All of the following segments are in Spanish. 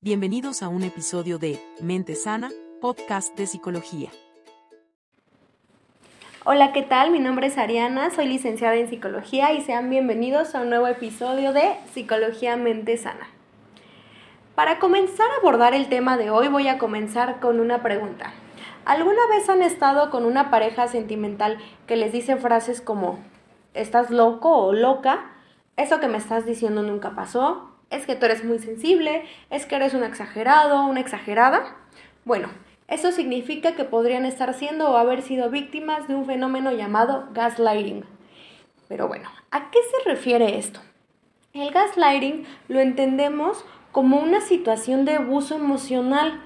Bienvenidos a un episodio de Mente Sana, podcast de psicología. Hola, ¿qué tal? Mi nombre es Ariana, soy licenciada en psicología y sean bienvenidos a un nuevo episodio de Psicología Mente Sana. Para comenzar a abordar el tema de hoy voy a comenzar con una pregunta. ¿Alguna vez han estado con una pareja sentimental que les dice frases como ¿estás loco o loca? Eso que me estás diciendo nunca pasó, es que tú eres muy sensible, es que eres un exagerado, una exagerada. Bueno, eso significa que podrían estar siendo o haber sido víctimas de un fenómeno llamado gaslighting. Pero bueno, ¿a qué se refiere esto? El gaslighting lo entendemos como una situación de abuso emocional.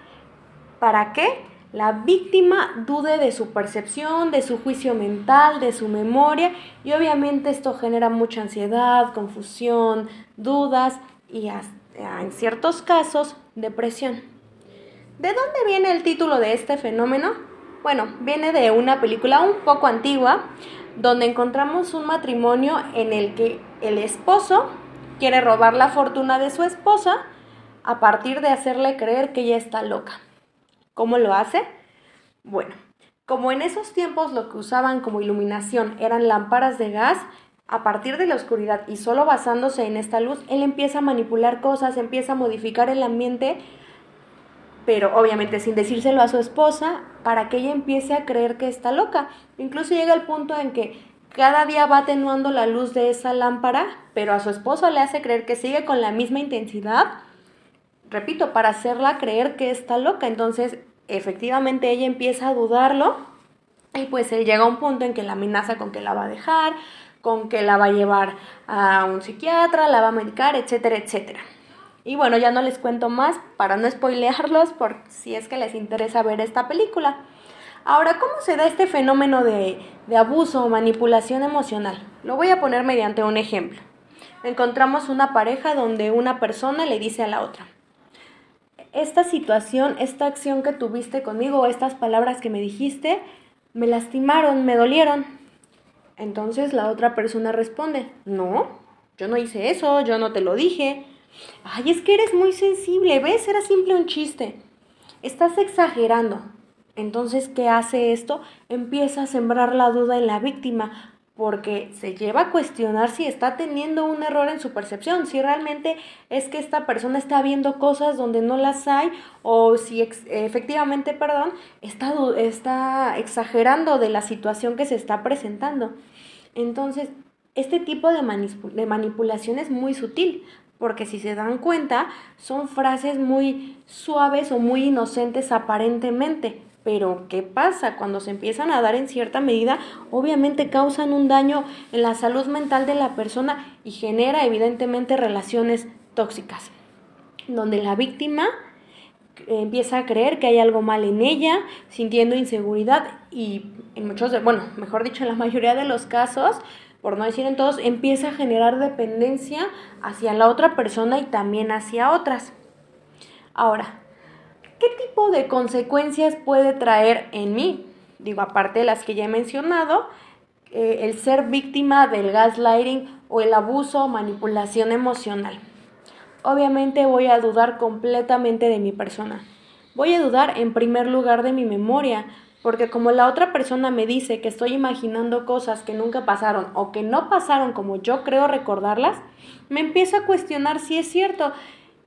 ¿Para qué? La víctima dude de su percepción, de su juicio mental, de su memoria y obviamente esto genera mucha ansiedad, confusión, dudas y en ciertos casos depresión. ¿De dónde viene el título de este fenómeno? Bueno, viene de una película un poco antigua donde encontramos un matrimonio en el que el esposo quiere robar la fortuna de su esposa a partir de hacerle creer que ella está loca. ¿Cómo lo hace? Bueno, como en esos tiempos lo que usaban como iluminación eran lámparas de gas, a partir de la oscuridad y solo basándose en esta luz, él empieza a manipular cosas, empieza a modificar el ambiente, pero obviamente sin decírselo a su esposa, para que ella empiece a creer que está loca. Incluso llega el punto en que cada día va atenuando la luz de esa lámpara, pero a su esposo le hace creer que sigue con la misma intensidad, repito, para hacerla creer que está loca. Entonces, efectivamente ella empieza a dudarlo y pues él llega a un punto en que la amenaza con que la va a dejar, con que la va a llevar a un psiquiatra, la va a medicar, etcétera, etcétera. Y bueno, ya no les cuento más para no spoilearlos por si es que les interesa ver esta película. Ahora, ¿cómo se da este fenómeno de, de abuso o manipulación emocional? Lo voy a poner mediante un ejemplo. Encontramos una pareja donde una persona le dice a la otra, esta situación, esta acción que tuviste conmigo, estas palabras que me dijiste, me lastimaron, me dolieron. Entonces la otra persona responde, no, yo no hice eso, yo no te lo dije. Ay, es que eres muy sensible, ¿ves? Era simple un chiste. Estás exagerando. Entonces, ¿qué hace esto? Empieza a sembrar la duda en la víctima porque se lleva a cuestionar si está teniendo un error en su percepción, si realmente es que esta persona está viendo cosas donde no las hay o si efectivamente, perdón, está, está exagerando de la situación que se está presentando. Entonces, este tipo de, manipulación es muy sutil, porque si se dan cuenta, son frases muy suaves o muy inocentes aparentemente, pero ¿qué pasa? Cuando se empiezan a dar en cierta medida, obviamente causan un daño en la salud mental de la persona y genera evidentemente relaciones tóxicas, donde la víctima empieza a creer que hay algo mal en ella, sintiendo inseguridad y en muchos, de, bueno, mejor dicho, en la mayoría de los casos, por no decir en todos, empieza a generar dependencia hacia la otra persona y también hacia otras. Ahora, ¿qué tipo de consecuencias puede traer en mí? Digo, aparte de las que ya he mencionado, eh, el ser víctima del gaslighting o el abuso o manipulación emocional. Obviamente voy a dudar completamente de mi persona. Voy a dudar en primer lugar de mi memoria, porque como la otra persona me dice que estoy imaginando cosas que nunca pasaron o que no pasaron como yo creo recordarlas, me empiezo a cuestionar si es cierto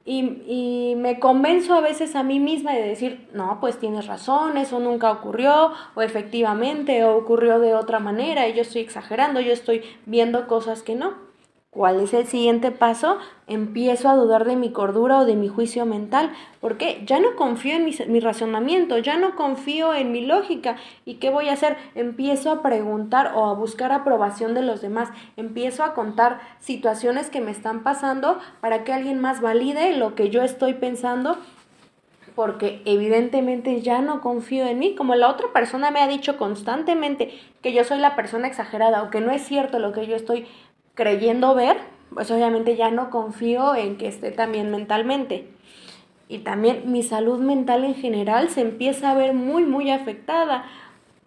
y, me convenzo a veces a mí misma de decir, no, pues tienes razón, eso nunca ocurrió, o efectivamente ocurrió de otra manera, y yo estoy exagerando, yo estoy viendo cosas que no. ¿Cuál es el siguiente paso? Empiezo a dudar de mi cordura o de mi juicio mental, porque ya no confío en mi, mi, razonamiento, ya no confío en mi lógica. ¿Y qué voy a hacer? Empiezo a preguntar o a buscar aprobación de los demás, empiezo a contar situaciones que me están pasando para que alguien más valide lo que yo estoy pensando porque evidentemente ya no confío en mí, como la otra persona me ha dicho constantemente que yo soy la persona exagerada o que no es cierto lo que yo estoy creyendo ver, pues obviamente ya no confío en que esté también mentalmente. Y también mi salud mental en general se empieza a ver muy, muy afectada,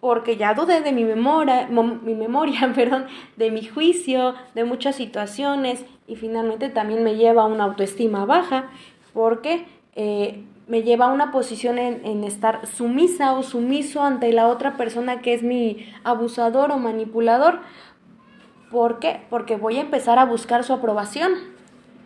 porque ya dudé de mi memoria, mi memoria, perdón, de mi juicio, de muchas situaciones, y finalmente también me lleva a una autoestima baja, porque eh, me lleva a una posición en, en, estar sumisa o sumiso ante la otra persona que es mi abusador o manipulador. ¿Por qué? Porque voy a empezar a buscar su aprobación.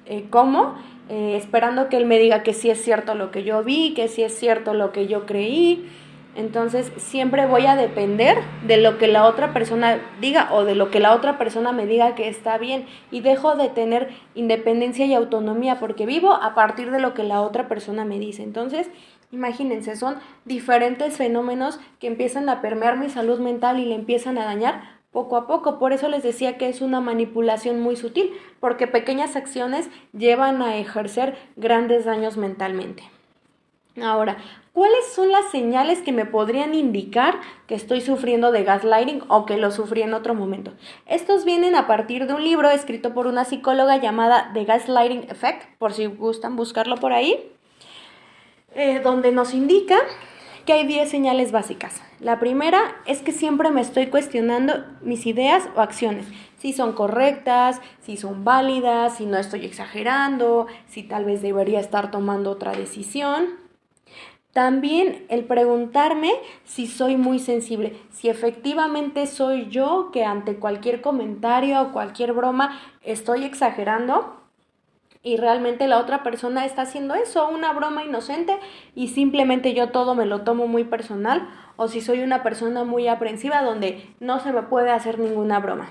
Eh, ¿Cómo? Eh, esperando que él me diga que sí es cierto lo que yo vi, que sí es cierto lo que yo creí. Entonces siempre voy a depender de lo que la otra persona diga o de lo que la otra persona me diga que está bien y dejo de tener independencia y autonomía porque vivo a partir de lo que la otra persona me dice. Entonces, imagínense, son diferentes fenómenos que empiezan a permear mi salud mental y le empiezan a dañar poco a poco. Por eso les decía que es una manipulación muy sutil, porque pequeñas acciones llevan a ejercer grandes daños mentalmente. Ahora, ¿cuáles son las señales que me podrían indicar que estoy sufriendo de gaslighting o que lo sufrí en otro momento? Estos vienen a partir de un libro escrito por una psicóloga llamada The Gaslighting Effect, por si gustan buscarlo por ahí, eh, donde nos indica que hay 10 señales básicas. La primera es que siempre me estoy cuestionando mis ideas o acciones, si son correctas, si son válidas, si no estoy exagerando, si tal vez debería estar tomando otra decisión. También el preguntarme si soy muy sensible, si efectivamente soy yo que ante cualquier comentario o cualquier broma estoy exagerando y realmente la otra persona está haciendo eso, una broma inocente y simplemente yo todo me lo tomo muy personal o si soy una persona muy aprensiva donde no se me puede hacer ninguna broma.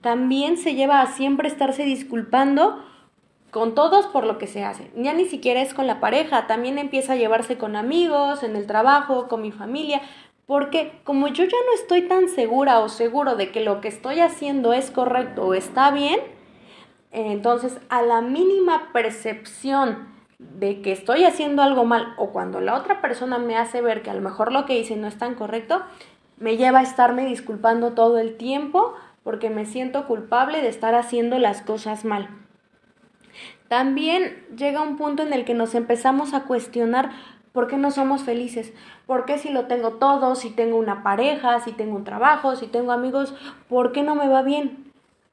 También se lleva a siempre estarse disculpando con todos por lo que se hace. Ya ni siquiera es con la pareja, también empieza a llevarse con amigos, en el trabajo, con mi familia, porque como yo ya no estoy tan segura o seguro de que lo que estoy haciendo es correcto o está bien, entonces, a la mínima percepción de que estoy haciendo algo mal o cuando la otra persona me hace ver que a lo mejor lo que hice no es tan correcto, me lleva a estarme disculpando todo el tiempo porque me siento culpable de estar haciendo las cosas mal. También llega un punto en el que nos empezamos a cuestionar por qué no somos felices, por qué si lo tengo todo, si tengo una pareja, si tengo un trabajo, si tengo amigos, por qué no me va bien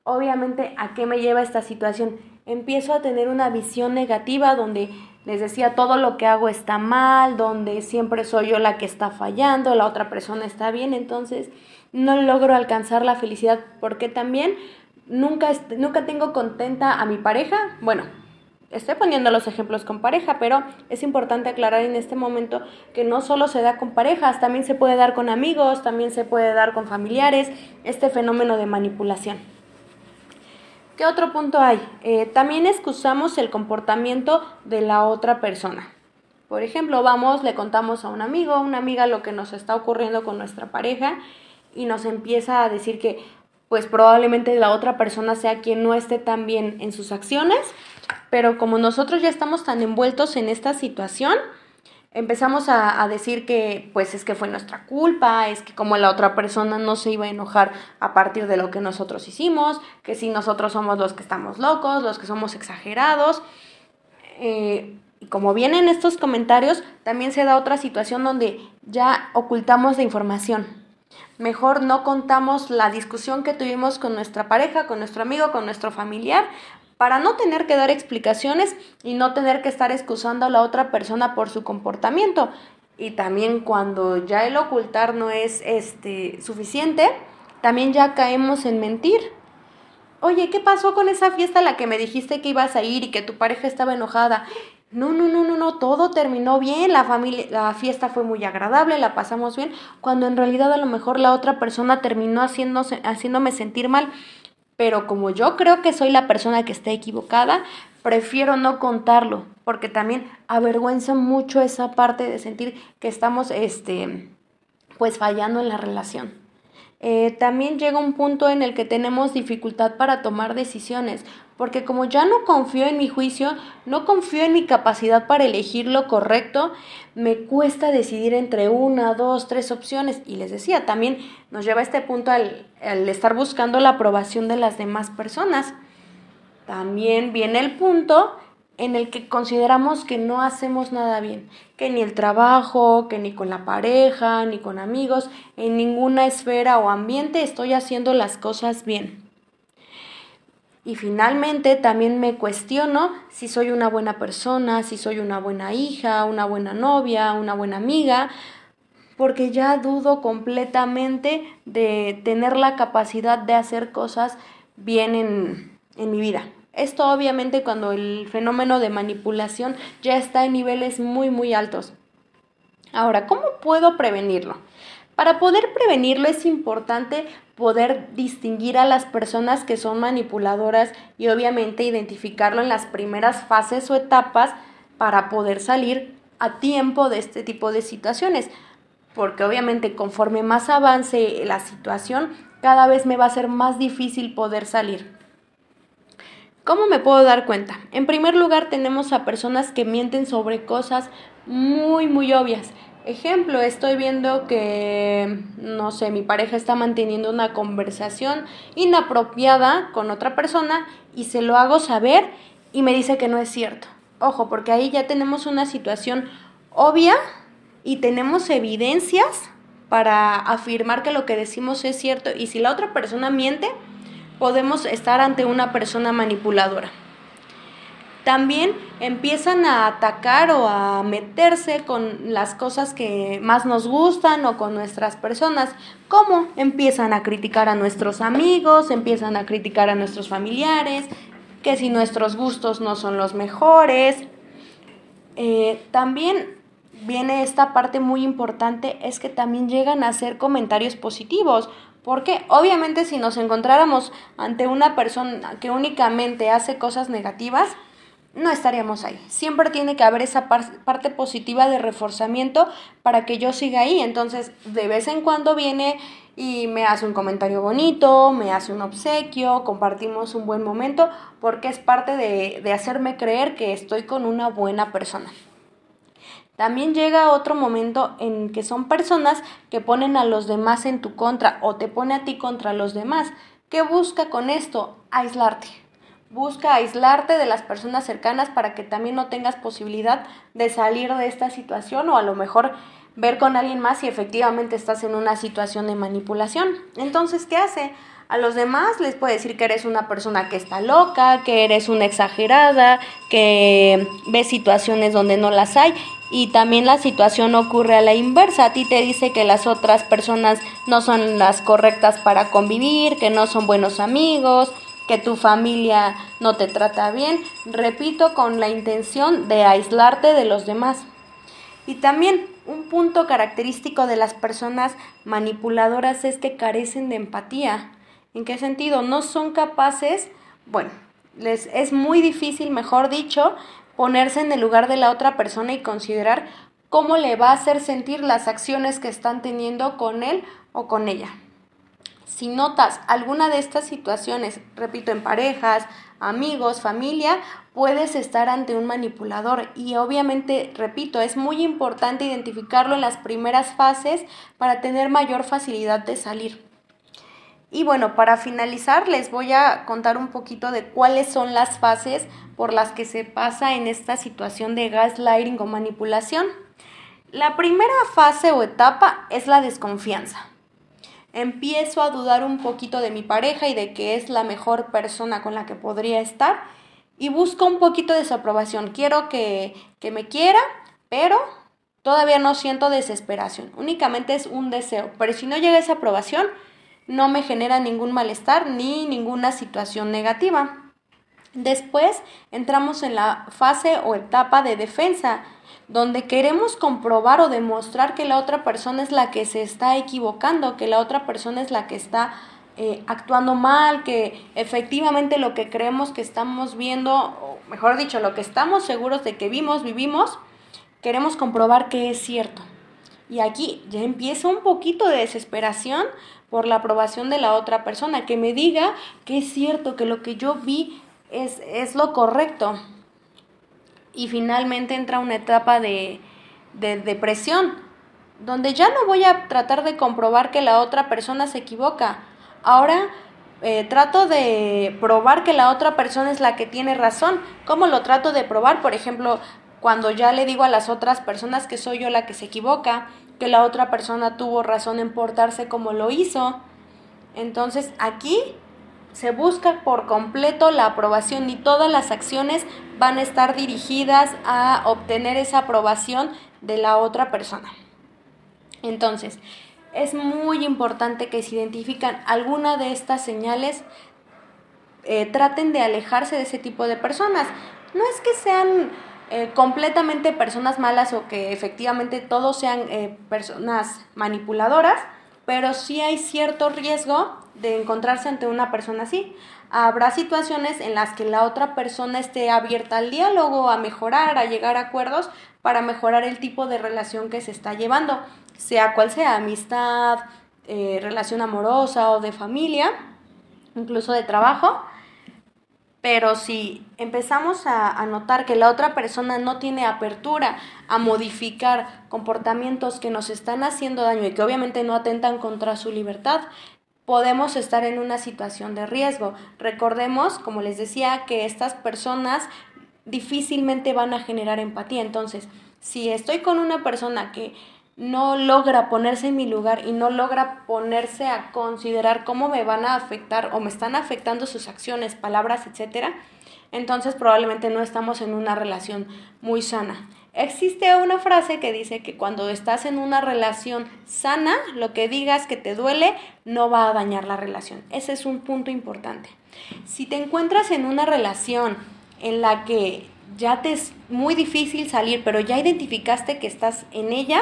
obviamente, ¿a qué me lleva esta situación? Empiezo a tener una visión negativa donde les decía todo lo que hago está mal, donde siempre soy yo la que está fallando, la otra persona está bien, entonces no logro alcanzar la felicidad porque también nunca, nunca tengo contenta a mi pareja. Bueno, estoy poniendo los ejemplos con pareja, pero es importante aclarar en este momento que no solo se da con parejas, también se puede dar con amigos, también se puede dar con familiares, este fenómeno de manipulación. ¿Qué otro punto hay? Eh, también excusamos el comportamiento de la otra persona. Por ejemplo, vamos, le contamos a un amigo, a una amiga lo que nos está ocurriendo con nuestra pareja y nos empieza a decir que pues probablemente la otra persona sea quien no esté tan bien en sus acciones, pero como nosotros ya estamos tan envueltos en esta situación, empezamos a, decir que pues es que fue nuestra culpa, es que como la otra persona no se iba a enojar a partir de lo que nosotros hicimos, que si nosotros somos los que estamos locos, los que somos exagerados. Eh, y como vienen estos comentarios, también se da otra situación donde ya ocultamos la información. Mejor no contamos la discusión que tuvimos con nuestra pareja, con nuestro amigo, con nuestro familiar, para no tener que dar explicaciones y no tener que estar excusando a la otra persona por su comportamiento. Y también cuando ya el ocultar no es este suficiente, también ya caemos en mentir. Oye, ¿qué pasó con esa fiesta a la que me dijiste que ibas a ir y que tu pareja estaba enojada? No, no, no, no, no, todo terminó bien, la familia, la fiesta fue muy agradable, la pasamos bien, cuando en realidad a lo mejor la otra persona terminó haciéndose, haciéndome sentir mal pero como yo creo que soy la persona que está equivocada, prefiero no contarlo, porque también avergüenza mucho esa parte de sentir que estamos, este, pues fallando en la relación. Eh, también llega un punto en el que tenemos dificultad para tomar decisiones, porque como ya no confío en mi juicio, no confío en mi capacidad para elegir lo correcto, me cuesta decidir entre una, dos, tres opciones. Y les decía, también nos lleva a este punto al, al estar buscando la aprobación de las demás personas. También viene el punto en el que consideramos que no hacemos nada bien, que ni el trabajo, que ni con la pareja, ni con amigos, en ninguna esfera o ambiente estoy haciendo las cosas bien. Y finalmente también me cuestiono si soy una buena persona, si soy una buena hija, una buena novia, una buena amiga, porque ya dudo completamente de tener la capacidad de hacer cosas bien en, en mi vida. Esto obviamente cuando el fenómeno de manipulación ya está en niveles muy muy altos. Ahora, ¿cómo puedo prevenirlo? Para poder prevenirlo es importante poder distinguir a las personas que son manipuladoras y obviamente identificarlo en las primeras fases o etapas para poder salir a tiempo de este tipo de situaciones. Porque obviamente conforme más avance la situación, cada vez me va a ser más difícil poder salir. ¿Cómo me puedo dar cuenta? En primer lugar tenemos a personas que mienten sobre cosas muy, muy obvias. Ejemplo, estoy viendo que, no sé, mi pareja está manteniendo una conversación inapropiada con otra persona y se lo hago saber y me dice que no es cierto. Ojo, porque ahí ya tenemos una situación obvia y tenemos evidencias para afirmar que lo que decimos es cierto y si la otra persona miente, podemos estar ante una persona manipuladora. También empiezan a atacar o a meterse con las cosas que más nos gustan o con nuestras personas. ¿Cómo? Empiezan a criticar a nuestros amigos, empiezan a criticar a nuestros familiares, que si nuestros gustos no son los mejores. Eh, también viene esta parte muy importante, es que también llegan a hacer comentarios positivos. Porque obviamente si nos encontráramos ante una persona que únicamente hace cosas negativas, no estaríamos ahí. Siempre tiene que haber esa parte positiva de reforzamiento para que yo siga ahí. Entonces, de vez en cuando viene y me hace un comentario bonito, me hace un obsequio, compartimos un buen momento, porque es parte de, de hacerme creer que estoy con una buena persona. También llega otro momento en que son personas que ponen a los demás en tu contra o te pone a ti contra los demás. ¿Qué busca con esto? Aislarte Busca aislarte de las personas cercanas para que también no tengas posibilidad de salir de esta situación o a lo mejor ver con alguien más si efectivamente estás en una situación de manipulación. Entonces, ¿qué hace? A los demás les puede decir que eres una persona que está loca, que eres una exagerada, que ves situaciones donde no las hay y también la situación ocurre a la inversa. A ti te dice que las otras personas no son las correctas para convivir, que no son buenos amigos, que tu familia no te trata bien, repito, con la intención de aislarte de los demás. Y también un punto característico de las personas manipuladoras es que carecen de empatía. ¿En qué sentido? No son capaces, bueno, les es muy difícil, mejor dicho, ponerse en el lugar de la otra persona y considerar cómo le va a hacer sentir las acciones que están teniendo con él o con ella. Si notas alguna de estas situaciones, repito, en parejas, amigos, familia, puedes estar ante un manipulador y obviamente, repito, es muy importante identificarlo en las primeras fases para tener mayor facilidad de salir. Y bueno, para finalizar les voy a contar un poquito de cuáles son las fases por las que se pasa en esta situación de gaslighting o manipulación. La primera fase o etapa es la desconfianza empiezo a dudar un poquito de mi pareja y de que es la mejor persona con la que podría estar y busco un poquito de su aprobación. Quiero que, que me quiera, pero todavía no siento desesperación, únicamente es un deseo. Pero si no llega esa aprobación, no me genera ningún malestar ni ninguna situación negativa. Después entramos en la fase o etapa de defensa donde queremos comprobar o demostrar que la otra persona es la que se está equivocando, que la otra persona es la que está eh, actuando mal, que efectivamente lo que creemos que estamos viendo, o mejor dicho, lo que estamos seguros de que vimos, vivimos, queremos comprobar que es cierto. Y aquí ya empieza un poquito de desesperación por la aprobación de la otra persona, que me diga que es cierto, que lo que yo vi es, es lo correcto y finalmente entra una etapa de, depresión, donde ya no voy a tratar de comprobar que la otra persona se equivoca. Ahora eh, trato de probar que la otra persona es la que tiene razón. ¿Cómo lo trato de probar? Por ejemplo, cuando ya le digo a las otras personas que soy yo la que se equivoca, que la otra persona tuvo razón en portarse como lo hizo. Entonces aquí se busca por completo la aprobación y todas las acciones van a estar dirigidas a obtener esa aprobación de la otra persona. Entonces, es muy importante que si identifican alguna de estas señales, eh, traten de alejarse de ese tipo de personas. No es que sean eh, completamente personas malas o que efectivamente todos sean eh, personas manipuladoras, pero sí hay cierto riesgo de encontrarse ante una persona así. Habrá situaciones en las que la otra persona esté abierta al diálogo, a mejorar, a llegar a acuerdos para mejorar el tipo de relación que se está llevando, sea cual sea, amistad, eh, relación amorosa o de familia, incluso de trabajo. Pero si empezamos a, notar que la otra persona no tiene apertura a modificar comportamientos que nos están haciendo daño y que obviamente no atentan contra su libertad, podemos estar en una situación de riesgo. Recordemos, como les decía, que estas personas difícilmente van a generar empatía. Entonces, si estoy con una persona que no logra ponerse en mi lugar y no logra ponerse a considerar cómo me van a afectar o me están afectando sus acciones, palabras, etcétera, entonces probablemente no estamos en una relación muy sana. Existe una frase que dice que cuando estás en una relación sana, lo que digas que te duele no va a dañar la relación. Ese es un punto importante. Si te encuentras en una relación en la que ya te es muy difícil salir, pero ya identificaste que estás en ella,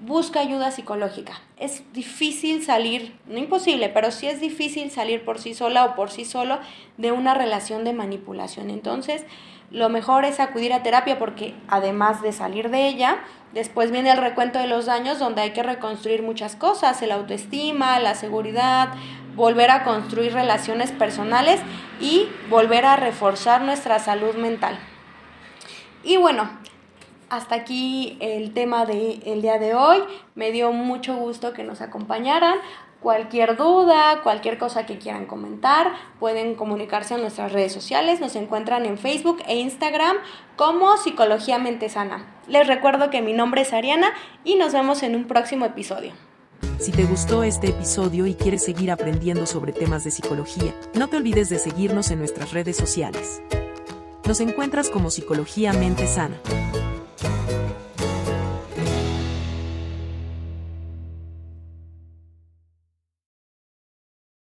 busca ayuda psicológica. Es difícil salir, no imposible, pero sí es difícil salir por sí sola o por sí solo de una relación de manipulación. Entonces, lo mejor es acudir a terapia porque además de salir de ella, después viene el recuento de los daños donde hay que reconstruir muchas cosas, el autoestima, la seguridad, volver a construir relaciones personales y volver a reforzar nuestra salud mental. Y bueno, hasta aquí el tema del día de hoy. Me dio mucho gusto que nos acompañaran. Cualquier duda, cualquier cosa que quieran comentar, pueden comunicarse en nuestras redes sociales. Nos encuentran en Facebook e Instagram como Psicología Mente Sana. Les recuerdo que mi nombre es Ariana y nos vemos en un próximo episodio. Si te gustó este episodio y quieres seguir aprendiendo sobre temas de psicología, no te olvides de seguirnos en nuestras redes sociales. Nos encuentras como Psicología Mente Sana. Thank you.